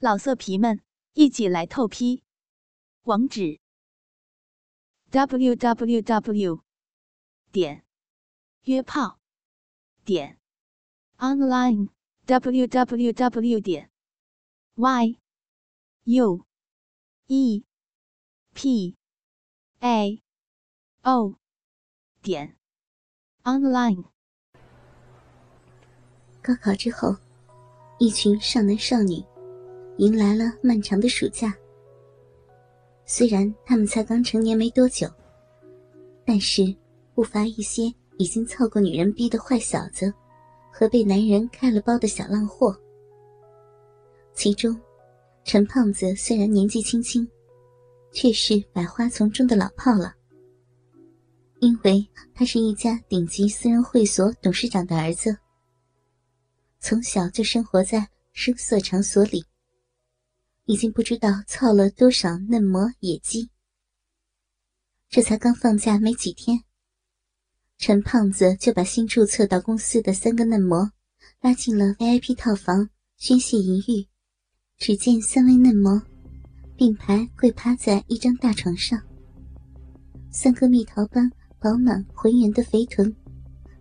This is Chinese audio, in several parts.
老色皮们，一起来透批！网址：w w w 点约炮点 online w w w 点 y u e p a o 点 online。高考之后，一群少男少女。迎来了漫长的暑假。虽然他们才刚成年没多久，但是不乏一些已经操过女人逼的坏小子，和被男人开了包的小浪货。其中，陈胖子虽然年纪轻轻，却是百花丛中的老炮了，因为他是一家顶级私人会所董事长的儿子，从小就生活在声色场所里。已经不知道操了多少嫩模野鸡。这才刚放假没几天，陈胖子就把新注册到公司的三个嫩模拉进了 VIP 套房宣泄淫欲。只见三位嫩模并排跪趴在一张大床上，三个蜜桃般饱满浑圆的肥臀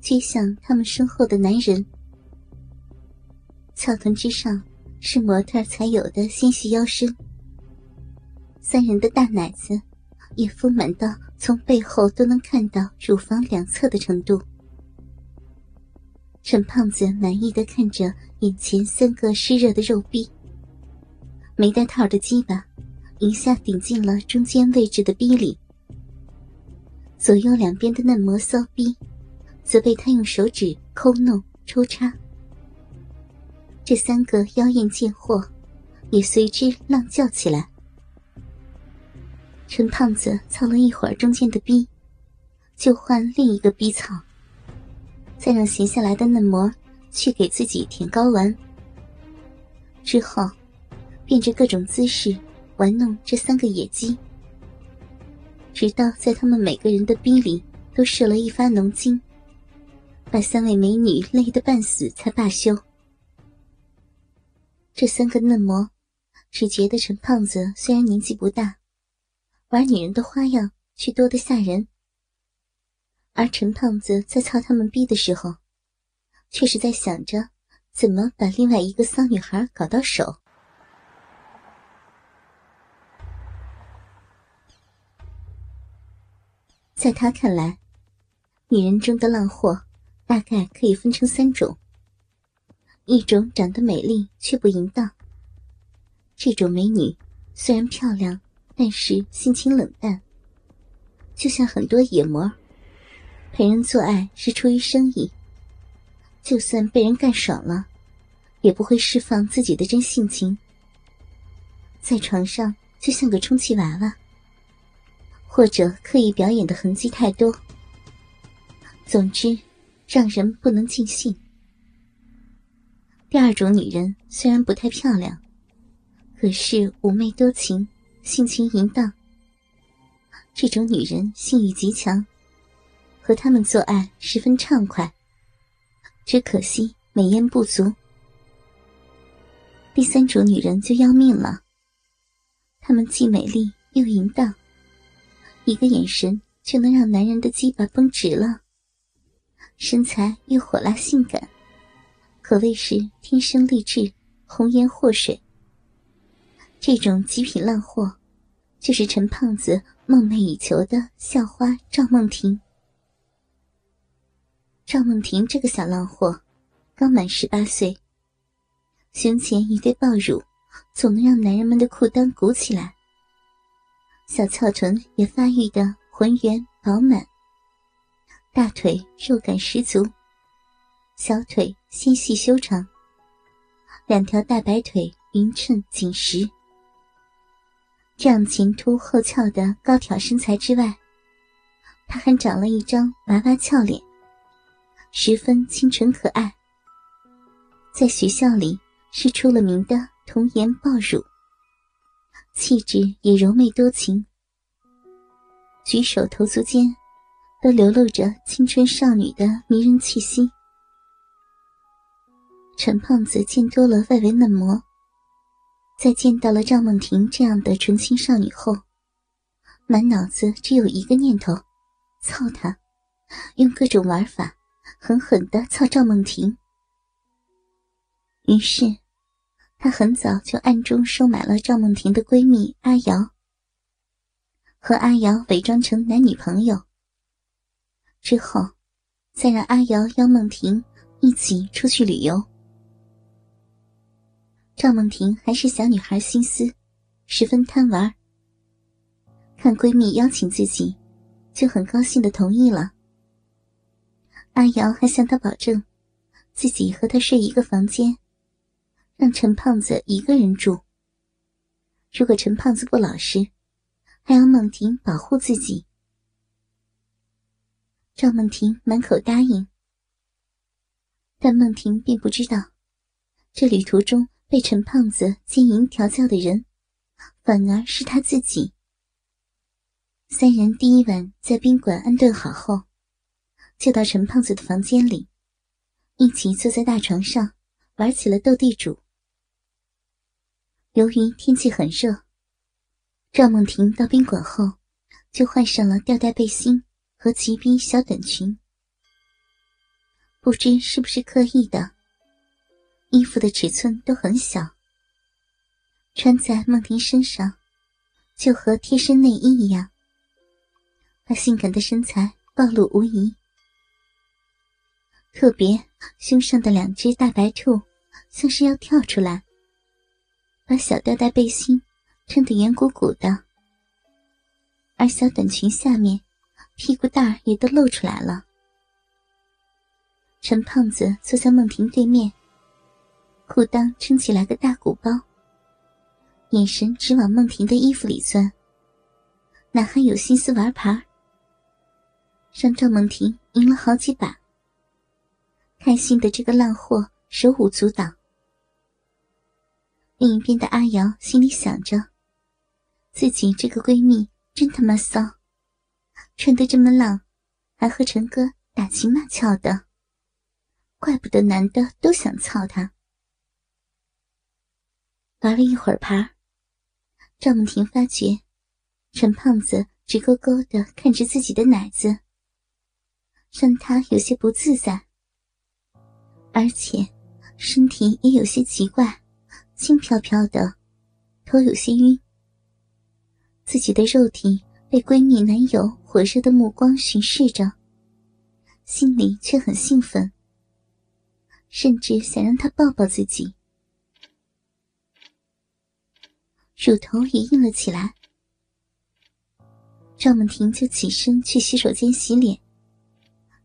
接向他们身后的男人，翘臀之上。是模特才有的纤细腰身，三人的大奶子也丰满到从背后都能看到乳房两侧的程度。陈胖子满意的看着眼前三个湿热的肉壁，没带套的鸡巴一下顶进了中间位置的逼里，左右两边的嫩模骚逼则被他用手指抠弄抽插。这三个妖艳贱货也随之浪叫起来。陈胖子操了一会儿中间的逼，就换另一个逼操，再让闲下来的嫩模去给自己舔睾丸。之后，变着各种姿势玩弄这三个野鸡，直到在他们每个人的逼里都射了一发浓精，把三位美女累得半死才罢休。这三个嫩模只觉得陈胖子虽然年纪不大，玩女人的花样却多得吓人。而陈胖子在操他们逼的时候，却是在想着怎么把另外一个骚女孩搞到手。在他看来，女人中的浪货大概可以分成三种。一种长得美丽却不淫荡。这种美女虽然漂亮，但是性情冷淡，就像很多野魔，陪人做爱是出于生意，就算被人干爽了，也不会释放自己的真性情，在床上就像个充气娃娃，或者刻意表演的痕迹太多，总之让人不能尽兴。第二种女人虽然不太漂亮，可是妩媚多情，性情淫荡。这种女人性欲极强，和他们做爱十分畅快。只可惜美艳不足。第三种女人就要命了，她们既美丽又淫荡，一个眼神就能让男人的鸡巴绷直了，身材又火辣性感。可谓是天生丽质，红颜祸水。这种极品烂货，就是陈胖子梦寐以求的校花赵梦婷。赵梦婷这个小浪货，刚满十八岁，胸前一对爆乳，总能让男人们的裤裆鼓起来。小翘臀也发育的浑圆饱满，大腿肉感十足。小腿纤细修长，两条大白腿匀称紧实。这样前凸后翘的高挑身材之外，她还长了一张娃娃俏脸，十分清纯可爱。在学校里是出了名的童颜爆乳，气质也柔媚多情，举手投足间都流露着青春少女的迷人气息。陈胖子见多了外围嫩模，在见到了赵梦婷这样的纯情少女后，满脑子只有一个念头：操她！用各种玩法，狠狠的操赵梦婷。于是，他很早就暗中收买了赵梦婷的闺蜜阿瑶，和阿瑶伪装成男女朋友，之后，再让阿瑶邀梦婷一起出去旅游。赵梦婷还是小女孩心思，十分贪玩。看闺蜜邀请自己，就很高兴的同意了。阿瑶还向她保证，自己和她睡一个房间。让陈胖子一个人住。如果陈胖子不老实，还要梦婷保护自己。赵梦婷满口答应，但梦婷并不知道，这旅途中被陈胖子经营调教的人，反而是他自己。三人第一晚在宾馆安顿好后，就到陈胖子的房间里，一起坐在大床上玩起了斗地主。由于天气很热，赵梦婷到宾馆后就换上了吊带背心和齐逼小短裙。不知是不是刻意的，衣服的尺寸都很小，穿在梦婷身上就和贴身内衣一样，把性感的身材暴露无遗。特别胸上的两只大白兔像是要跳出来。把小吊带背心撑得圆鼓鼓的，而小短裙下面屁股蛋儿也都露出来了。陈胖子坐在梦婷对面，裤裆撑起来个大鼓包，眼神直往梦婷的衣服里钻，哪还有心思玩牌？让赵梦婷赢了好几把，开心的这个烂货手舞足蹈。另一边的阿瑶心里想着：“自己这个闺蜜真他妈骚，穿得这么浪，还和陈哥打情骂俏的，怪不得男的都想操她。”玩了一会儿牌，赵梦婷发觉陈胖子直勾勾的看着自己的奶子，让她有些不自在，而且身体也有些奇怪。轻飘飘的，头有些晕。自己的肉体被闺蜜男友火热的目光巡视着，心里却很兴奋，甚至想让他抱抱自己。乳头也硬了起来。赵梦婷就起身去洗手间洗脸，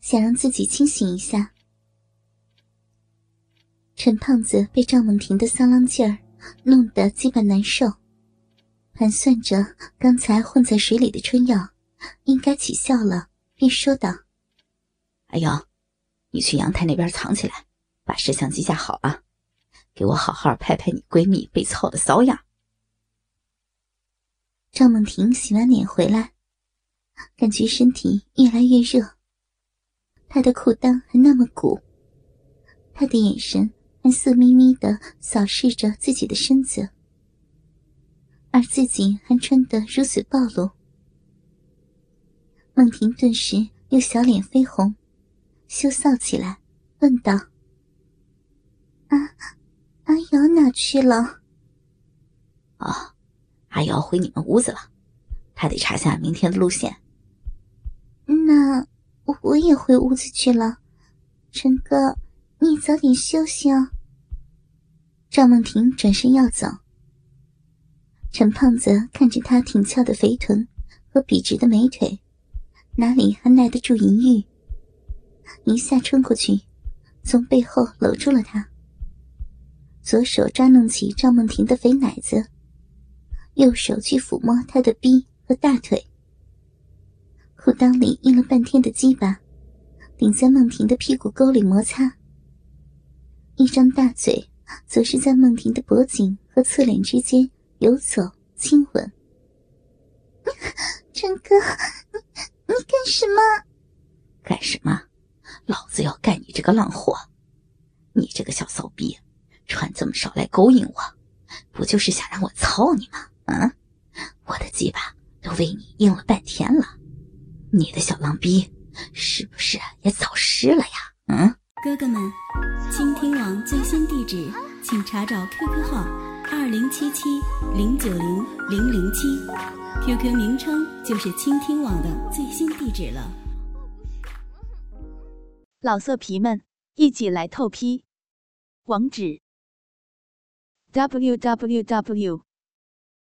想让自己清醒一下。陈胖子被赵梦婷的骚浪劲儿弄得鸡巴难受，盘算着刚才混在水里的春药应该起效了，便说道：“哎呦，你去阳台那边藏起来，把摄像机架好啊，给我好好拍拍你闺蜜被操的骚样。”赵梦婷洗完脸回来，感觉身体越来越热，她的裤裆还那么鼓，她的眼神还。色眯眯的扫视着自己的身子，而自己还穿得如此暴露。梦婷顿时又小脸绯红，羞臊起来，问道：“阿阿瑶哪去了？”“啊，阿瑶回你们屋子了，他得查下明天的路线。”“那我也回屋子去了，陈哥，你早点休息哦。”赵梦婷转身要走，陈胖子看着她挺翘的肥臀和笔直的美腿，哪里还耐得住淫欲？一下冲过去，从背后搂住了她，左手抓弄起赵梦婷的肥奶子，右手去抚摸他的臂和大腿。裤裆里硬了半天的鸡巴，顶在梦婷的屁股沟里摩擦，一张大嘴。则是在梦婷的脖颈和侧脸之间游走亲吻。陈哥，你你干什么？干什么？老子要干你这个浪货！你这个小骚逼，穿这么少来勾引我，不就是想让我操你吗？嗯，我的鸡巴都为你硬了半天了，你的小浪逼是不是也早湿了呀？嗯，哥哥们，倾听网最新地址，请查找 QQ 号二零七七零九零零零七，QQ 名称就是倾听网的最新地址了。老色皮们，一起来透批，网址。w w w